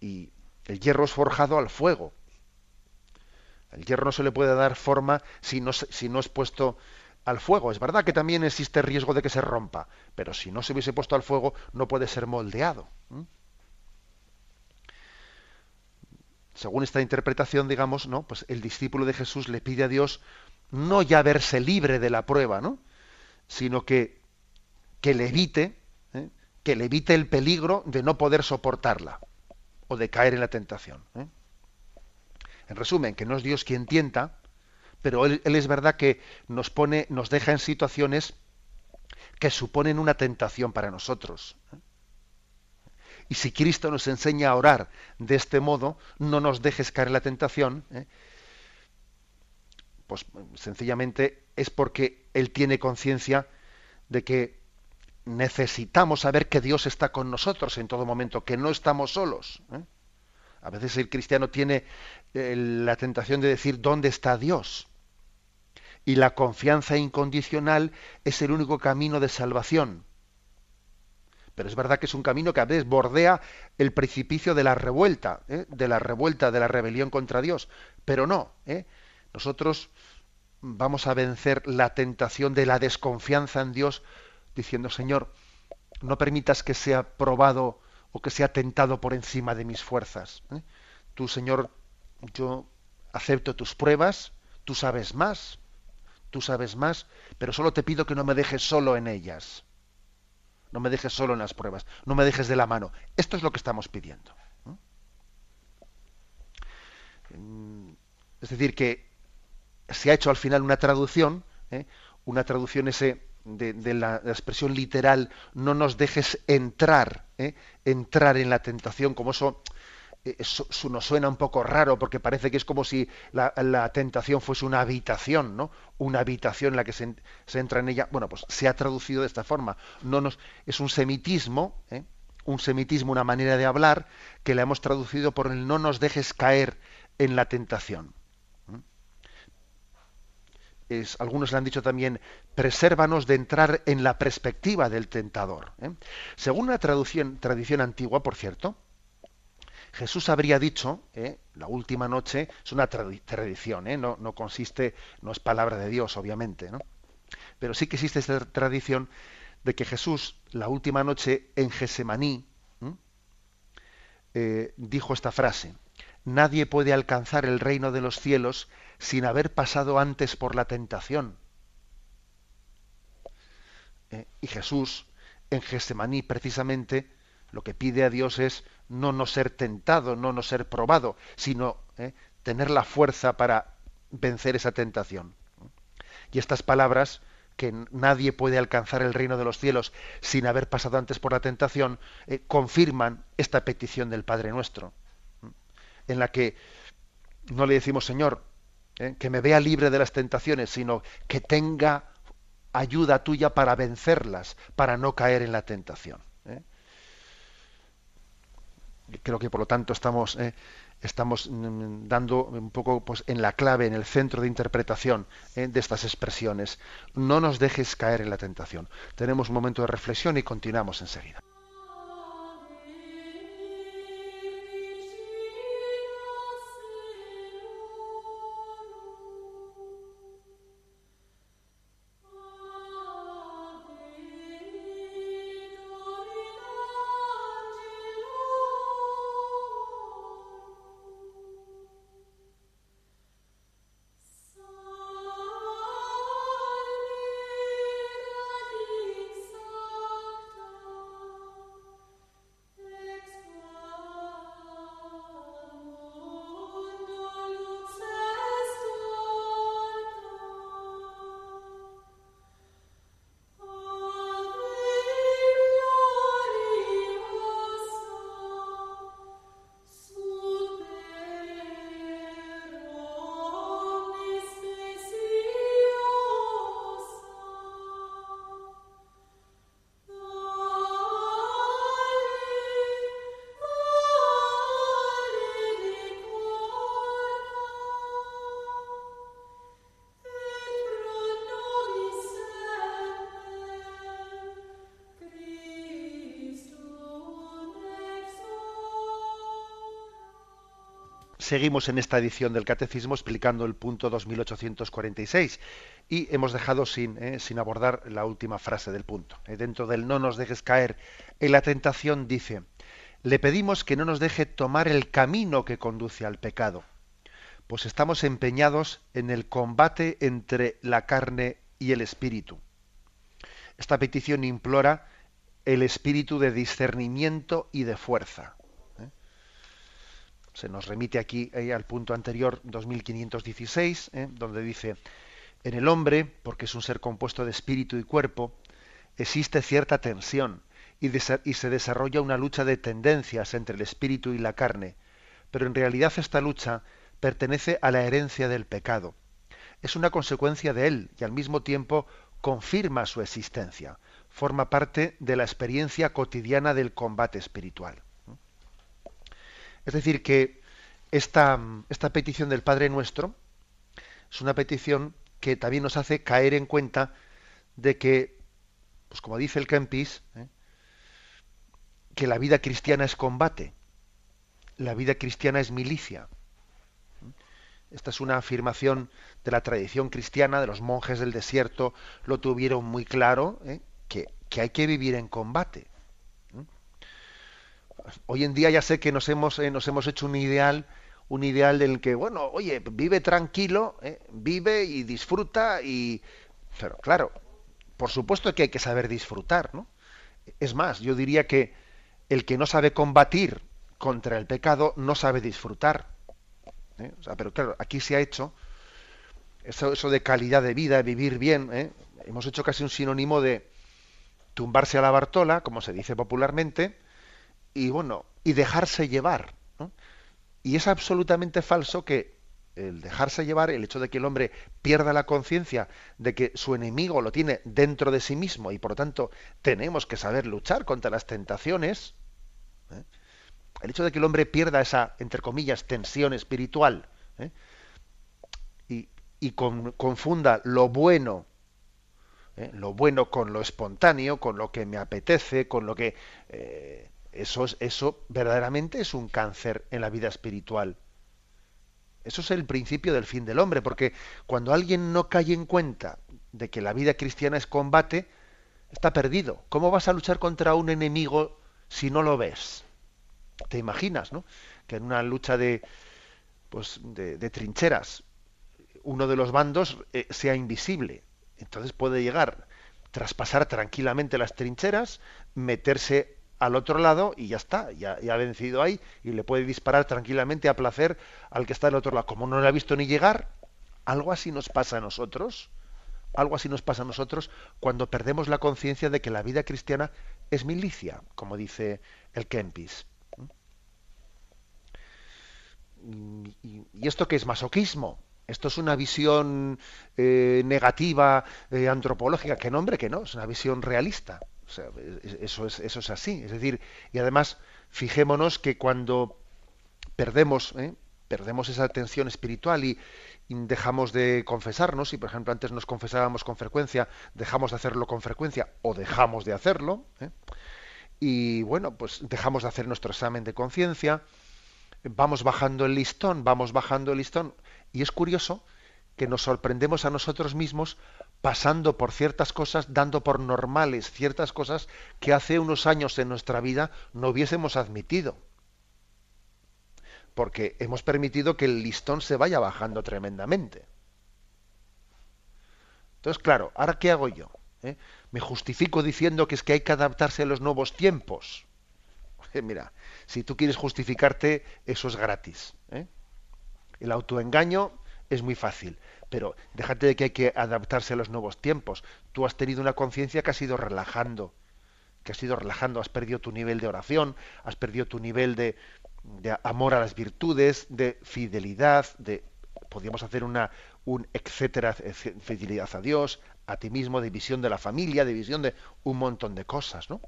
Y el hierro es forjado al fuego. El hierro no se le puede dar forma si no, si no es puesto al fuego. Es verdad que también existe riesgo de que se rompa, pero si no se hubiese puesto al fuego no puede ser moldeado. Según esta interpretación, digamos, ¿no? Pues el discípulo de Jesús le pide a Dios no ya verse libre de la prueba, ¿no? sino que, que le evite, ¿eh? que le evite el peligro de no poder soportarla o de caer en la tentación. ¿eh? En resumen, que no es Dios quien tienta, pero él, es verdad que nos pone, nos deja en situaciones que suponen una tentación para nosotros. ¿eh? Y si Cristo nos enseña a orar de este modo, no nos dejes caer en la tentación, ¿eh? pues sencillamente es porque Él tiene conciencia de que necesitamos saber que Dios está con nosotros en todo momento, que no estamos solos. ¿eh? A veces el cristiano tiene eh, la tentación de decir ¿dónde está Dios? Y la confianza incondicional es el único camino de salvación. Pero es verdad que es un camino que a veces bordea el precipicio de la revuelta, ¿eh? de la revuelta, de la rebelión contra Dios. Pero no, nosotros vamos a vencer la tentación de la desconfianza en Dios diciendo, Señor, no permitas que sea probado o que sea tentado por encima de mis fuerzas. ¿eh? Tú, Señor, yo acepto tus pruebas, tú sabes más, tú sabes más, pero solo te pido que no me dejes solo en ellas. No me dejes solo en las pruebas, no me dejes de la mano. Esto es lo que estamos pidiendo. Es decir, que se ha hecho al final una traducción, ¿eh? una traducción ese de, la, expresión literal, no nos dejes entrar, ¿eh? entrar en la tentación, como eso, eh, eso, nos suena un poco raro, porque parece que es como si la, tentación fuese una habitación, ¿no? Una habitación en la que se, entra en ella. Bueno, pues se ha traducido de esta forma. No nos, es un semitismo, ¿eh? un semitismo, una manera de hablar, que la hemos traducido por el no nos dejes caer en la tentación algunos le han dicho también, presérvanos de entrar en la perspectiva del tentador. ¿eh? Según una traducción, tradición antigua, por cierto, Jesús habría dicho, ¿eh? la última noche, es una tradición, ¿eh? no, consiste, no es palabra de Dios, obviamente, ¿no? pero sí que existe esta tradición de que Jesús, la última noche en Gesemaní, dijo esta frase, nadie puede alcanzar el reino de los cielos sin haber pasado antes por la tentación. Eh, y Jesús, en Gesemaní, precisamente, lo que pide a Dios es no no ser tentado, no no ser probado, sino eh, tener la fuerza para vencer esa tentación. Y estas palabras, que nadie puede alcanzar el reino de los cielos sin haber pasado antes por la tentación, eh, confirman esta petición del Padre nuestro, en la que no le decimos, Señor, ¿eh? que me vea libre de las tentaciones, sino que tenga ayuda tuya para vencerlas, para no caer en la tentación. ¿eh? Creo que por lo tanto estamos, ¿eh? estamos mm, dando un poco pues, en la clave, en el centro de interpretación de estas expresiones. No nos dejes caer en la tentación. Tenemos un momento de reflexión y continuamos enseguida. Seguimos en esta edición del Catecismo explicando el punto 2846 y hemos dejado sin, eh, sin abordar la última frase del punto. Eh, dentro del no nos dejes caer en la tentación dice, le pedimos que no nos deje tomar el camino que conduce al pecado, pues estamos empeñados en el combate entre la carne y el espíritu. Esta petición implora el espíritu de discernimiento y de fuerza se nos remite aquí eh, al punto anterior 2516, eh, donde dice, en el hombre, porque es un ser compuesto de espíritu y cuerpo, existe cierta tensión y, y se desarrolla una lucha de tendencias entre el espíritu y la carne, pero en realidad esta lucha pertenece a la herencia del pecado. Es una consecuencia de él y al mismo tiempo confirma su existencia, forma parte de la experiencia cotidiana del combate espiritual. Es decir, que esta, esta petición del Padre Nuestro es una petición que también nos hace caer en cuenta de que, pues como dice el Kempis, ¿eh? que la vida cristiana es combate, la vida cristiana es milicia. Esta es una afirmación de la tradición cristiana, de los monjes del desierto, lo tuvieron muy claro, ¿eh? que, que, hay que vivir en combate hoy en día ya sé que nos hemos, eh, nos hemos hecho un ideal, un ideal del que, bueno, oye, vive tranquilo, eh, vive y disfruta y... Pero claro, por supuesto que hay que saber disfrutar, ¿no? Es más, yo diría que el que no sabe combatir contra el pecado no sabe disfrutar. ¿eh? pero claro, aquí se ha hecho eso, eso de calidad de vida, vivir bien, hemos hecho casi un sinónimo de tumbarse a la Bartola, como se dice popularmente, y bueno, y dejarse llevar. Y es absolutamente falso que el dejarse llevar, el hecho de que el hombre pierda la conciencia de que su enemigo lo tiene dentro de sí mismo y por lo tanto tenemos que saber luchar contra las tentaciones, ¿eh? el hecho de que el hombre pierda esa, entre comillas, tensión espiritual ¿eh? y, confunda lo bueno, ¿eh? lo bueno con lo espontáneo, con lo que me apetece, con lo que eso, es, eso verdaderamente es un cáncer en la vida espiritual. Eso es el principio del fin del hombre, porque cuando alguien no cae en cuenta de que la vida cristiana es combate, está perdido. ¿Cómo vas a luchar contra un enemigo si no lo ves? ¿Te imaginas, no? Que en una lucha de, pues, de, trincheras, uno de los bandos eh, sea invisible. Entonces puede llegar, traspasar tranquilamente las trincheras, meterse al otro lado y ya está, ya, ha vencido ahí y le puede disparar tranquilamente a placer al que está al otro lado. Como no le ha visto ni llegar, algo así nos pasa a nosotros, algo así nos pasa a nosotros cuando perdemos la conciencia de que la vida cristiana es milicia, como dice el Kempis. ¿Y, esto qué es masoquismo? Esto es una visión eh, negativa, eh, antropológica, que nombre que no, es una visión realista eso, es, así. Es decir, y además, fijémonos que cuando perdemos, ¿eh? perdemos esa tensión espiritual y, dejamos de confesarnos, y por ejemplo antes nos confesábamos con frecuencia, dejamos de hacerlo con frecuencia o dejamos de hacerlo, ¿eh? y bueno, pues dejamos de hacer nuestro examen de conciencia, vamos bajando el listón, vamos bajando el listón, y es curioso que nos sorprendemos a nosotros mismos pasando por ciertas cosas, dando por normales ciertas cosas que hace unos años en nuestra vida no hubiésemos admitido. Porque hemos permitido que el listón se vaya bajando tremendamente. Entonces, claro, ¿ahora qué hago yo? ¿Eh? Me justifico diciendo que es que hay que adaptarse a los nuevos tiempos. mira, si tú quieres justificarte, eso es gratis. ¿eh? El autoengaño es muy fácil, pero déjate de que hay que adaptarse a los nuevos tiempos. Tú has tenido una conciencia que has ido relajando, que has ido relajando, has perdido tu nivel de oración, has perdido tu nivel de, amor a las virtudes, de fidelidad, de podríamos hacer una un etcétera fidelidad a Dios, a ti mismo, de visión de la familia, de visión de un montón de cosas, ¿no?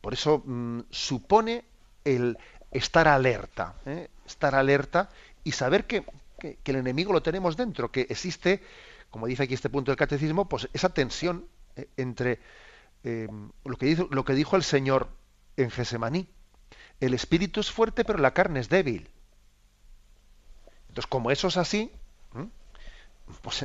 Por eso mm, supone el estar alerta, ¿eh? estar alerta y saber que, el enemigo lo tenemos dentro, que existe, como dice aquí este punto del catecismo, pues esa tensión eh, entre em, lo, que dijo, que el Señor en Gesemaní. El espíritu es fuerte, pero la carne es débil. Entonces, como eso es así, pues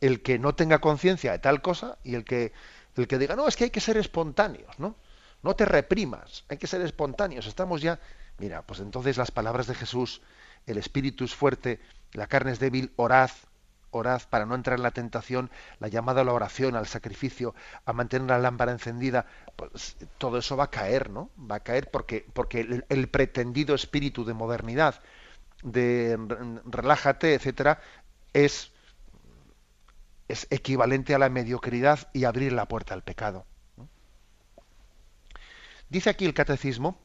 el que no tenga conciencia de tal cosa y el que, el que diga, no, es que hay que ser espontáneos, ¿no? No te reprimas, hay que ser espontáneos. Estamos ya, mira, pues entonces las palabras de Jesús, el espíritu es fuerte, la carne es débil, orad, orad para no entrar en la tentación, la llamada a la oración, al sacrificio, a mantener la lámpara encendida, pues todo eso va a caer, ¿no? Va a caer porque, porque el pretendido espíritu de modernidad, de relájate, etcétera, es, es equivalente a la mediocridad y abrir la puerta al pecado. Dice aquí el catecismo,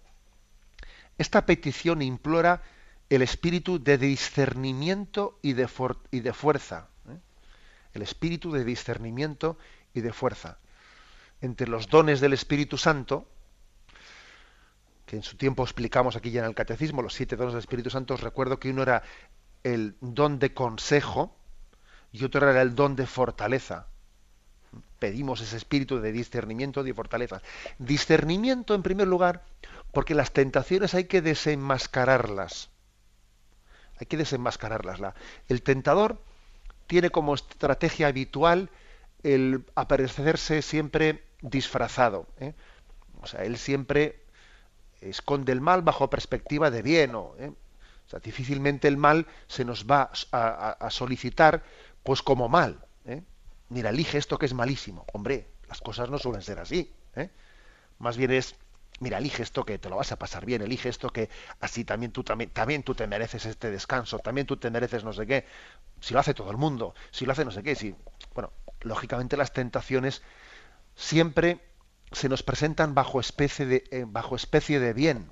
esta petición implora el espíritu de discernimiento y de, fuerza. ¿eh? El espíritu de discernimiento y de fuerza. Entre los dones del Espíritu Santo, que en su tiempo explicamos aquí ya en el catecismo, los siete dones del Espíritu Santo, os recuerdo que uno era el don de consejo y otro era el don de fortaleza. Pedimos ese espíritu de discernimiento y de fortaleza. Discernimiento, en primer lugar, porque las tentaciones hay que desenmascararlas. Hay que desenmascararlas. El tentador tiene como estrategia habitual el aparecerse siempre disfrazado. ¿eh? O sea, él siempre esconde el mal bajo perspectiva de bien. ¿eh? O sea, difícilmente el mal se nos va a, solicitar pues como mal. ¿eh? Mira, elige esto que es malísimo. Hombre, las cosas no suelen ser así. Más bien es, mira, elige esto que te lo vas a pasar bien, elige esto que así también tú, también, también tú te mereces este descanso, también tú te mereces no sé qué. Si lo hace todo el mundo, si lo hace no sé qué, si... Bueno, lógicamente las tentaciones siempre se nos presentan bajo especie de, eh, bajo especie de bien,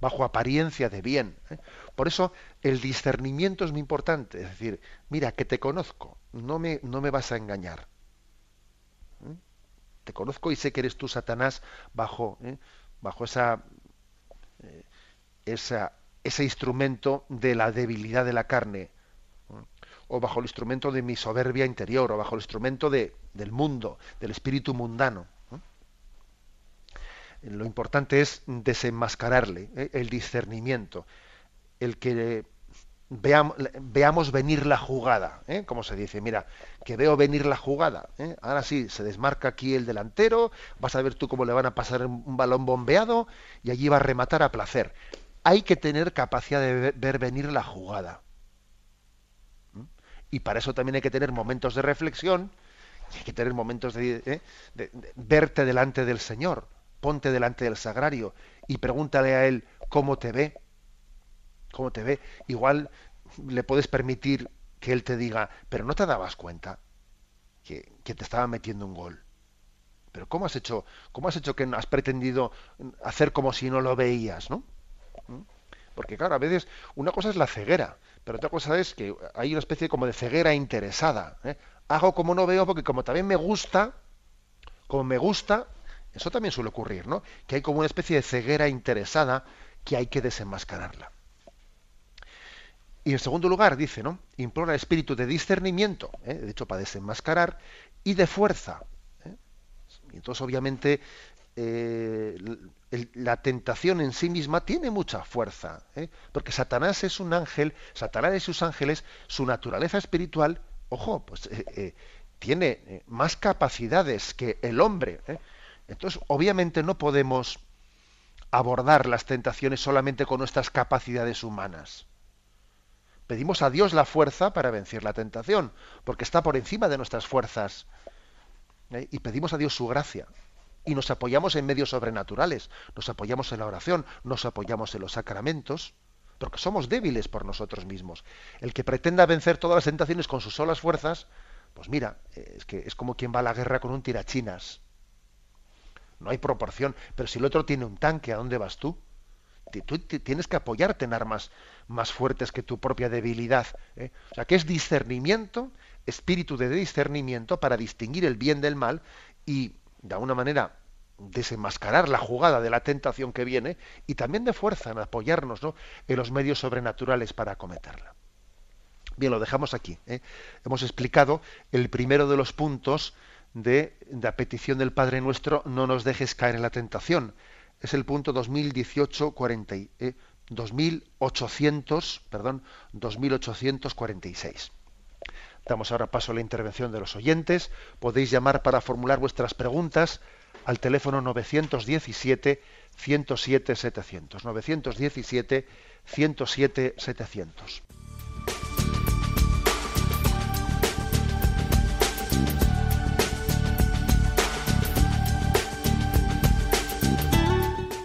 bajo apariencia de bien. ¿eh? Por eso el discernimiento es muy importante. Es decir, mira, que te conozco, no me, no me vas a engañar. ¿Eh? Te conozco y sé que eres tú, Satanás, bajo, bajo esa, esa, ese instrumento de la debilidad de la carne, o bajo el instrumento de mi soberbia interior, o bajo el instrumento de, del mundo, del espíritu mundano lo importante es desenmascararle ¿eh? el discernimiento, el que veamos, venir la jugada, ¿eh? como se dice, mira, que veo venir la jugada. ¿eh? Ahora sí, se desmarca aquí el delantero, vas a ver tú cómo le van a pasar un balón bombeado y allí va a rematar a placer. Hay que tener capacidad de ver venir la jugada. Y para eso también hay que tener momentos de reflexión, hay que tener momentos de verte delante del Señor ponte delante del sagrario y pregúntale a él cómo te ve. ¿Cómo te ve? Igual le puedes permitir que él te diga, pero no te dabas cuenta que, te estaba metiendo un gol. Pero ¿cómo has hecho, cómo has hecho que has pretendido hacer como si no lo veías, ¿no? ¿Mm? Porque claro, a veces una cosa es la ceguera, pero otra cosa es que hay una especie como de ceguera interesada. ¿eh? Hago como no veo porque como también me gusta, como me gusta, eso también suele ocurrir, ¿no? Que hay como una especie de ceguera interesada que hay que desenmascararla. Y en segundo lugar, dice, ¿no? Implora el espíritu de discernimiento, ¿eh? de hecho, para desenmascarar, y de fuerza. ¿eh? Y entonces, obviamente, eh, la tentación en sí misma tiene mucha fuerza, porque Satanás es un ángel, Satanás y sus ángeles, su naturaleza espiritual, ojo, pues tiene más capacidades que el hombre. Entonces, obviamente no podemos abordar las tentaciones solamente con nuestras capacidades humanas. Pedimos a Dios la fuerza para vencer la tentación, porque está por encima de nuestras fuerzas. ¿eh? Y pedimos a Dios su gracia. Y nos apoyamos en medios sobrenaturales, nos apoyamos en la oración, nos apoyamos en los sacramentos, porque somos débiles por nosotros mismos. El que pretenda vencer todas las tentaciones con sus solas fuerzas, pues mira, es que es como quien va a la guerra con un tirachinas no hay proporción. Pero si el otro tiene un tanque, ¿a dónde vas tú? Tú tienes que apoyarte en armas más fuertes que tu propia debilidad. ¿eh? O sea, que es discernimiento, espíritu de discernimiento para distinguir el bien del mal y, de alguna manera, desenmascarar la jugada de la tentación que viene y también de fuerza en apoyarnos en los medios sobrenaturales para acometerla. Bien, lo dejamos aquí. ¿eh? Hemos explicado el primero de los puntos de, la petición del Padre Nuestro, no nos dejes caer en la tentación. Es el punto 2018-40. Eh, 2800, perdón, 2846. Damos ahora paso a la intervención de los oyentes. Podéis llamar para formular vuestras preguntas al teléfono 917 107 700. 917 107 700.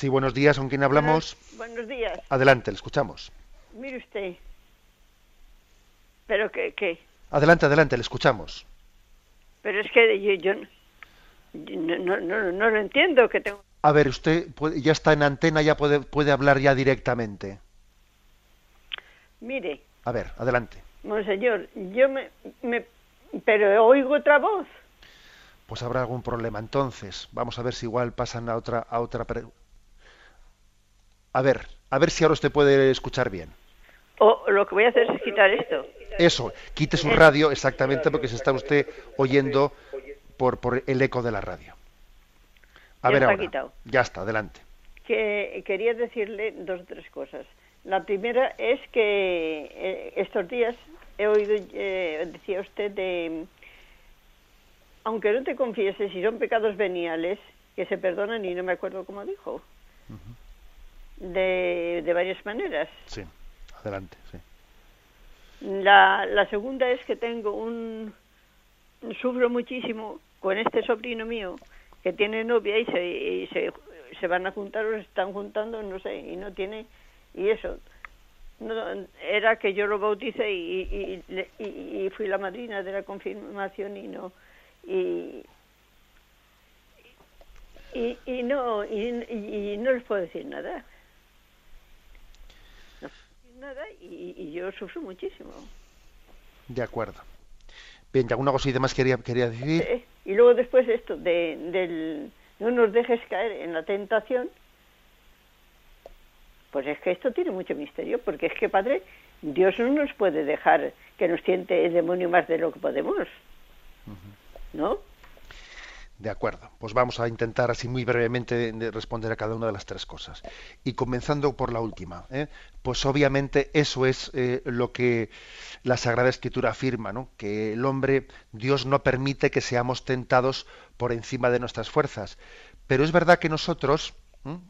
Sí, buenos días, ¿con quién hablamos? Buenos días. Adelante, le escuchamos. Mire usted. ¿Pero qué? qué? Adelante, adelante, le escuchamos. Pero es que yo, yo no, no, no, no, lo entiendo. que tengo... A ver, usted puede- ya está en antena, ya puede, puede hablar ya directamente. Mire, A ver, adelante. monseñor, yo me, me... Pero oigo otra voz. Pues habrá algún problema. Entonces, vamos a ver si igual pasan a otra, a otra. A ver, a ver si ahora usted puede escuchar bien. O lo que voy a hacer es quitar esto. Eso, quite su radio exactamente porque se está usted oyendo por, por el eco de la radio. A Ya ver está ahora. quitado. Ya está, adelante. Que quería decirle dos o tres cosas. La primera es que eh, estos días he oído, eh, decía usted, de, aunque no te confieses, si son pecados veniales, que se perdonan y no me acuerdo cómo dijo. De, de varias maneras. Sí, adelante, sí. La, la segunda es que tengo un... Sufro muchísimo con este sobrino mío que tiene novia y se, y se, se van a juntar o se están juntando, no sé, y no tiene... Y eso, no, era que yo lo bauticé y, y, y- y fui la madrina de la confirmación y no... Y, y, no y no les puedo decir nada. Nada y, y yo sufro muchísimo. De acuerdo. Bien, y alguna cosita más quería, quería decir. Eh, Y luego después esto de, del no nos dejes caer en la tentación, pues es que esto tiene mucho misterio, porque es que, Padre, Dios no nos puede dejar que nos tiente el demonio más de lo que podemos, ¿no? De acuerdo. Pues vamos a intentar así muy brevemente de- de responder a cada una de las tres cosas. Y comenzando por la última, ¿eh? pues obviamente eso es eh, lo que la Sagrada Escritura afirma, ¿no? que el hombre, Dios no permite que seamos tentados por encima de nuestras fuerzas. Pero es verdad que nosotros,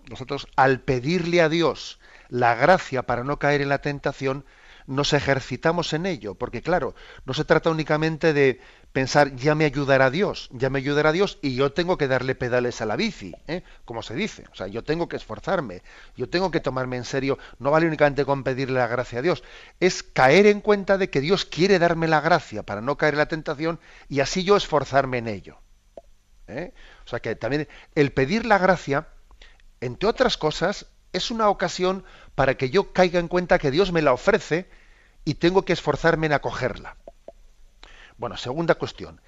nosotros al pedirle a Dios la gracia para no caer en la tentación, nos ejercitamos en ello, porque claro, no se trata únicamente de pensar ya me ayudará Dios, ya me ayudará Dios y yo tengo que darle pedales a la bici, ¿eh? como se dice, o sea, yo tengo que esforzarme, yo tengo que tomarme en serio, no vale únicamente con pedirle la gracia a Dios, es caer en cuenta de que Dios quiere darme la gracia para no caer en la tentación y así yo esforzarme en ello. ¿eh? O sea que también el pedir la gracia, entre otras cosas, es una ocasión para que yo caiga en cuenta que Dios me la ofrece y tengo que esforzarme en acogerla. Bueno, segunda cuestión.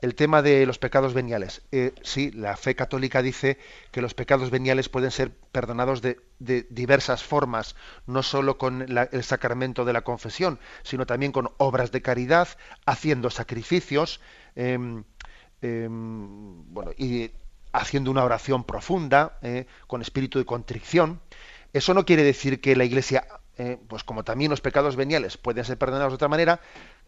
El tema de los pecados veniales. Eh, sí, la fe católica dice que los pecados veniales pueden ser perdonados de, diversas formas, no solo con el sacramento de la confesión, sino también con obras de caridad, haciendo sacrificios, em, em, bueno, y haciendo una oración profunda, eh, con espíritu de contrición. Eso no quiere decir que la Iglesia, eh, pues como también los pecados veniales pueden ser perdonados de otra manera,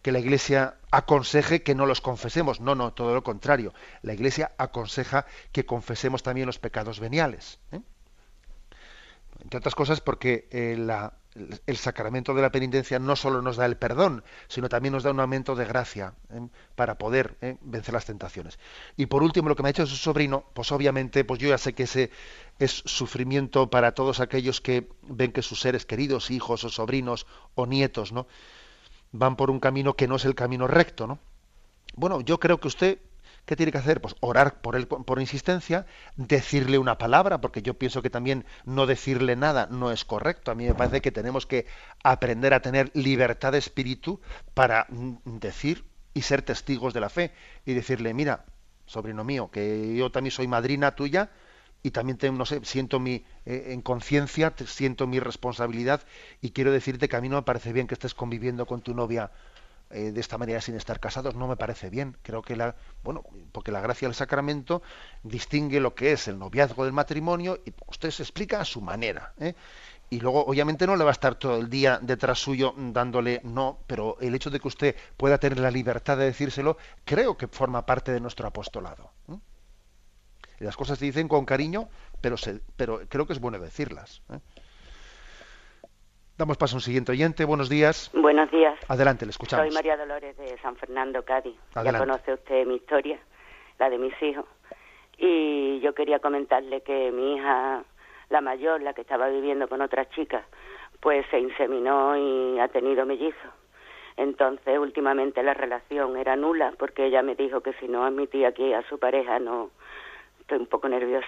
que la Iglesia aconseje que no los confesemos. No, no, todo lo contrario. La Iglesia aconseja que confesemos también los pecados veniales. ¿eh? entre otras cosas porque eh, el sacramento de la penitencia no solo nos da el perdón, sino también nos da un aumento de gracia ¿eh? para poder ¿eh? vencer las tentaciones. Y por último, lo que me ha dicho su sobrino, pues obviamente, pues yo ya sé que ese es sufrimiento para todos aquellos que ven que sus seres queridos, hijos o sobrinos o nietos, ¿no? van por un camino que no es el camino recto, ¿no? Bueno, yo creo que usted ¿Qué tiene que hacer? Pues orar por él por insistencia, decirle una palabra, porque yo pienso que también no decirle nada no es correcto. A mí me parece que tenemos que aprender a tener libertad de espíritu para mm, decir y ser testigos de la fe y decirle, mira, sobrino mío, que yo también soy madrina tuya y también tengo, no sé, siento mi eh, en conciencia, siento mi responsabilidad y quiero decirte que a mí no me parece bien que estés conviviendo con tu novia eh, de esta manera sin estar casados no me parece bien. Creo que la, bueno, porque la gracia del sacramento distingue lo que es el noviazgo del matrimonio y usted se explica a su manera. ¿eh? Y luego, obviamente, no le va a estar todo el día detrás suyo dándole no, pero el hecho de que usted pueda tener la libertad de decírselo, creo que forma parte de nuestro apostolado. ¿eh? Las cosas se dicen con cariño, pero, se, pero creo que es bueno decirlas. Damos paso a un siguiente oyente. Buenos días. Buenos días. Adelante, le escuchamos. Soy María Dolores de San Fernando, Cádiz. Ya conoce usted mi historia, la de mis hijos. Y yo quería comentarle que mi hija, la mayor, la que estaba viviendo con otras chicas, pues se inseminó y ha tenido mellizos. Entonces, últimamente la relación era nula porque ella me dijo que si no admitía aquí a su pareja, no. Estoy un poco nerviosa.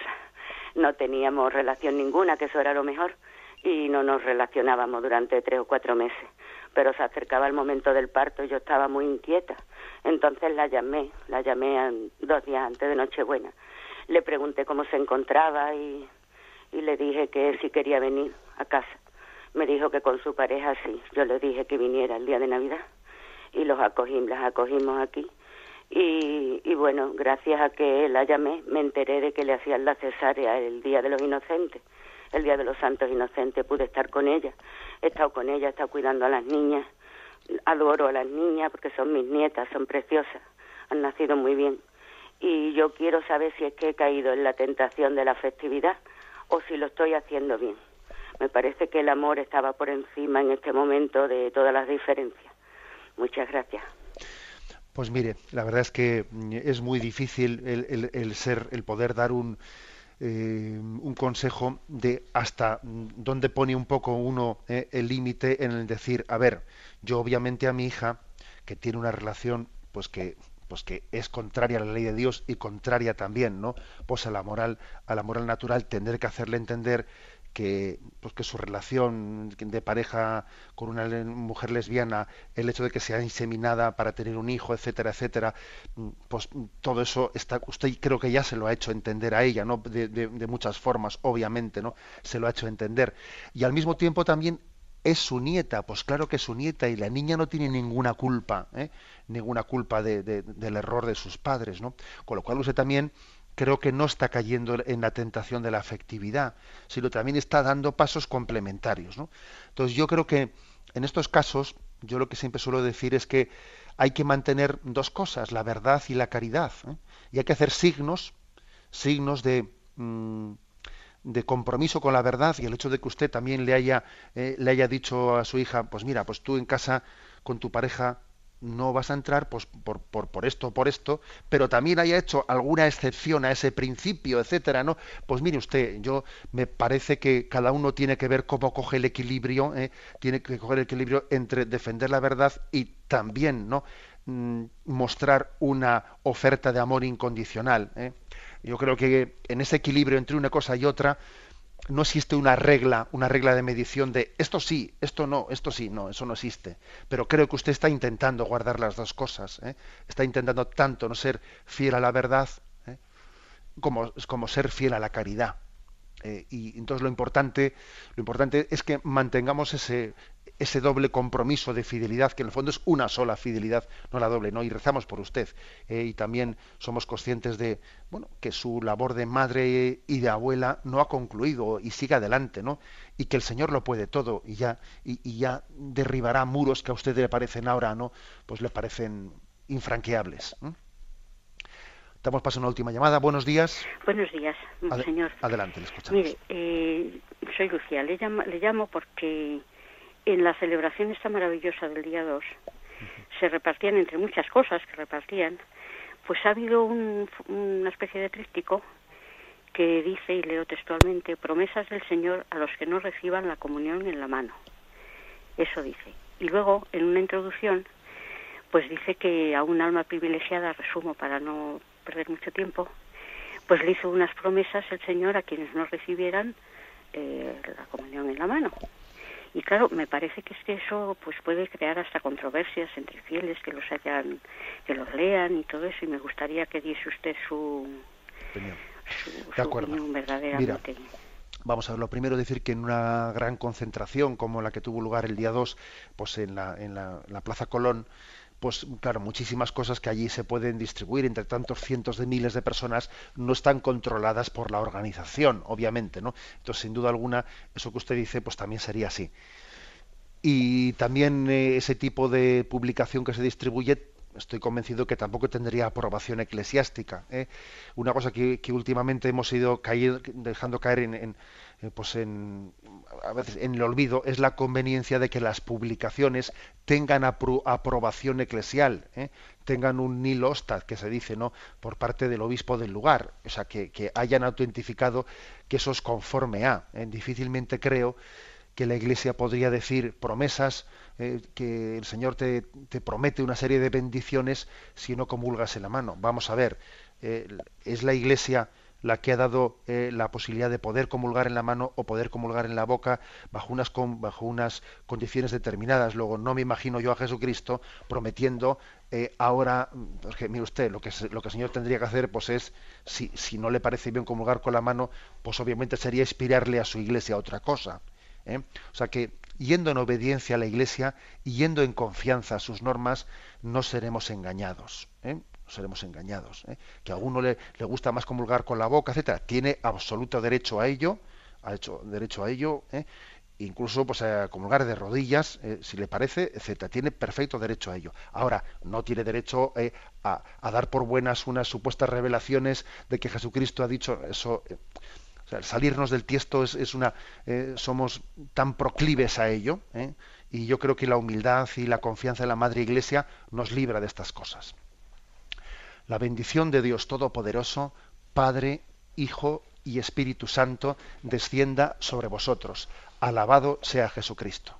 No teníamos relación ninguna, que eso era lo mejor y no nos relacionábamos durante tres o cuatro meses. Pero se acercaba el momento del parto y yo estaba muy inquieta. Entonces la llamé, la llamé dos días antes de Nochebuena. Le pregunté cómo se encontraba y, le dije que si quería venir a casa. Me dijo que con su pareja sí. Yo le dije que viniera el día de Navidad y los acogimos, las acogimos aquí. Y, y bueno, gracias a que la llamé, me enteré de que le hacían la cesárea el Día de los Inocentes el Día de los Santos Inocentes, pude estar con ella, he estado con ella, he estado cuidando a las niñas, adoro a las niñas porque son mis nietas, son preciosas, han nacido muy bien. Y yo quiero saber si es que he caído en la tentación de la festividad o si lo estoy haciendo bien. Me parece que el amor estaba por encima en este momento de todas las diferencias. Muchas gracias. Pues mire, la verdad es que es muy difícil el ser, el poder dar un, eh, un consejo de hasta dónde pone un poco uno eh, el límite en el decir, a ver, yo obviamente a mi hija, que tiene una relación pues que pues que es contraria a la ley de Dios y contraria también, ¿no? Pues a la moral, a la moral natural, tener que hacerle entender que, pues que su relación de pareja con una mujer lesbiana, el hecho de que sea inseminada para tener un hijo, etcétera, etcétera, mm, pues todo eso está, usted creo que ya se lo ha hecho entender a ella, ¿no? De, de, muchas formas, obviamente, ¿no? Se lo ha hecho entender. Y al mismo tiempo también es su nieta, pues claro que es su nieta y la niña no tiene ninguna culpa, ¿eh? ninguna culpa de, del error de sus padres, ¿no? Con lo cual usted también creo que no está cayendo en la tentación de la afectividad, sino también está dando pasos complementarios. ¿no? Entonces yo creo que en estos casos, yo lo que siempre suelo decir es que hay que mantener dos cosas, la verdad y la caridad. ¿eh? Y hay que hacer signos, signos de, mm, de compromiso con la verdad y el hecho de que usted también le haya, eh, le haya dicho a su hija, pues mira, pues tú en casa con tu pareja no vas a entrar pues, por, por, por, esto, por esto, pero también haya hecho alguna excepción a ese principio, etcétera, ¿no? Pues mire usted, yo me parece que cada uno tiene que ver cómo coge el equilibrio, ¿eh? tiene que coger el equilibrio entre defender la verdad y también, ¿no? Mm, mostrar una oferta de amor incondicional. ¿eh? Yo creo que en ese equilibrio entre una cosa y otra, no existe una regla, una regla de medición de esto sí, esto no, esto sí, no, eso no existe. Pero creo que usted está intentando guardar las dos cosas, ¿eh? está intentando tanto no ser fiel a la verdad ¿eh? como, como ser fiel a la caridad. Eh, y entonces lo importante, lo importante es que mantengamos ese, ese doble compromiso de fidelidad, que en el fondo es una sola fidelidad, no la doble, ¿no? Y rezamos por usted. Eh, y también somos conscientes de, bueno, que su labor de madre y de abuela no ha concluido y sigue adelante, ¿no? Y que el Señor lo puede todo y ya, y, ya derribará muros que a usted le parecen ahora, ¿no? Pues le parecen infranqueables. Damos paso a una última llamada. Buenos días. Buenos días, señor. Adelante, le escuchamos. Mire, eh, soy Lucía, le llamo, le llamo porque en la celebración esta maravillosa del día 2 se repartían entre muchas cosas que repartían, pues ha habido una especie de tríptico que dice, y leo textualmente, promesas del Señor a los que no reciban la comunión en la mano. Eso dice. Y luego, en una introducción, pues dice que a un alma privilegiada, resumo para no perder mucho tiempo, pues le hizo unas promesas el Señor a quienes no recibieran eh, la comunión en la mano. Y claro, me parece que es que eso pues puede crear hasta controversias entre fieles que los hayan, que los lean y todo eso. Y me gustaría que diese usted su, de acuerdo. Mira, vamos a ver, lo primero decir que en una gran concentración como la que tuvo lugar el día 2, pues en la, en la, Plaza Colón, pues claro, muchísimas cosas que allí se pueden distribuir entre tantos cientos de miles de personas no están controladas por la organización, obviamente, ¿no? Entonces, sin duda alguna, eso que usted dice, pues también sería así. Y también eh, ese tipo de publicación que se distribuye estoy convencido que tampoco tendría aprobación eclesiástica. ¿eh? Una cosa que, últimamente hemos ido dejando caer en, eh, pues en, a veces en el olvido es la conveniencia de que las publicaciones tengan aprobación eclesial, ¿eh? tengan un nil que se dice, ¿no? por parte del obispo del lugar, o sea, que, que hayan autentificado que eso es conforme a. Difícilmente creo que la Iglesia podría decir promesas eh, que el Señor te, promete una serie de bendiciones si no comulgas en la mano. Vamos a ver, eh, es la Iglesia la que ha dado eh, la posibilidad de poder comulgar en la mano o poder comulgar en la boca bajo unas, bajo unas condiciones determinadas. Luego, no me imagino yo a Jesucristo prometiendo ahora, porque mire usted, lo que, lo que el Señor tendría que hacer, pues es, si, si no le parece bien comulgar con la mano, pues obviamente sería inspirarle a su iglesia otra cosa. O sea que yendo en obediencia a la Iglesia y yendo en confianza a sus normas, no seremos engañados. ¿eh? No seremos engañados. ¿eh? Que a uno le, le, gusta más comulgar con la boca, etcétera. Tiene absoluto derecho a ello, ha hecho derecho a ello. ¿eh? incluso pues a comulgar de rodillas, eh, si le parece, etcétera. Tiene perfecto derecho a ello. Ahora, no tiene derecho a, a, dar por buenas unas supuestas revelaciones de que Jesucristo ha dicho eso salirnos del tiesto es, una, eh, somos tan proclives a ello, ¿eh? y yo creo que la humildad y la confianza en la Madre Iglesia nos libra de estas cosas. La bendición de Dios Todopoderoso, Padre, Hijo y Espíritu Santo, descienda sobre vosotros. Alabado sea Jesucristo.